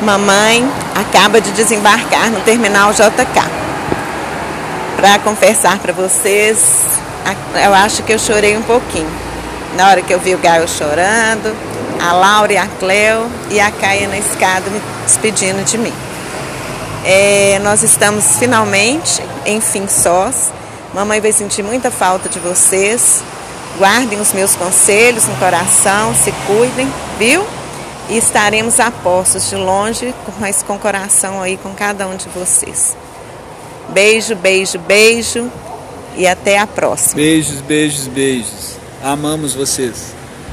Mamãe acaba de desembarcar no terminal JK. Para confessar para vocês, eu acho que eu chorei um pouquinho. Na hora que eu vi o Gaio chorando, a Laura e a Cleo e a Caia na escada me despedindo de mim. É, nós estamos finalmente, enfim, sós. Mamãe vai sentir muita falta de vocês. Guardem os meus conselhos no coração, se cuidem, viu? E estaremos a postos de longe, mas com coração aí com cada um de vocês. Beijo, beijo, beijo e até a próxima. Beijos, beijos, beijos. Amamos vocês.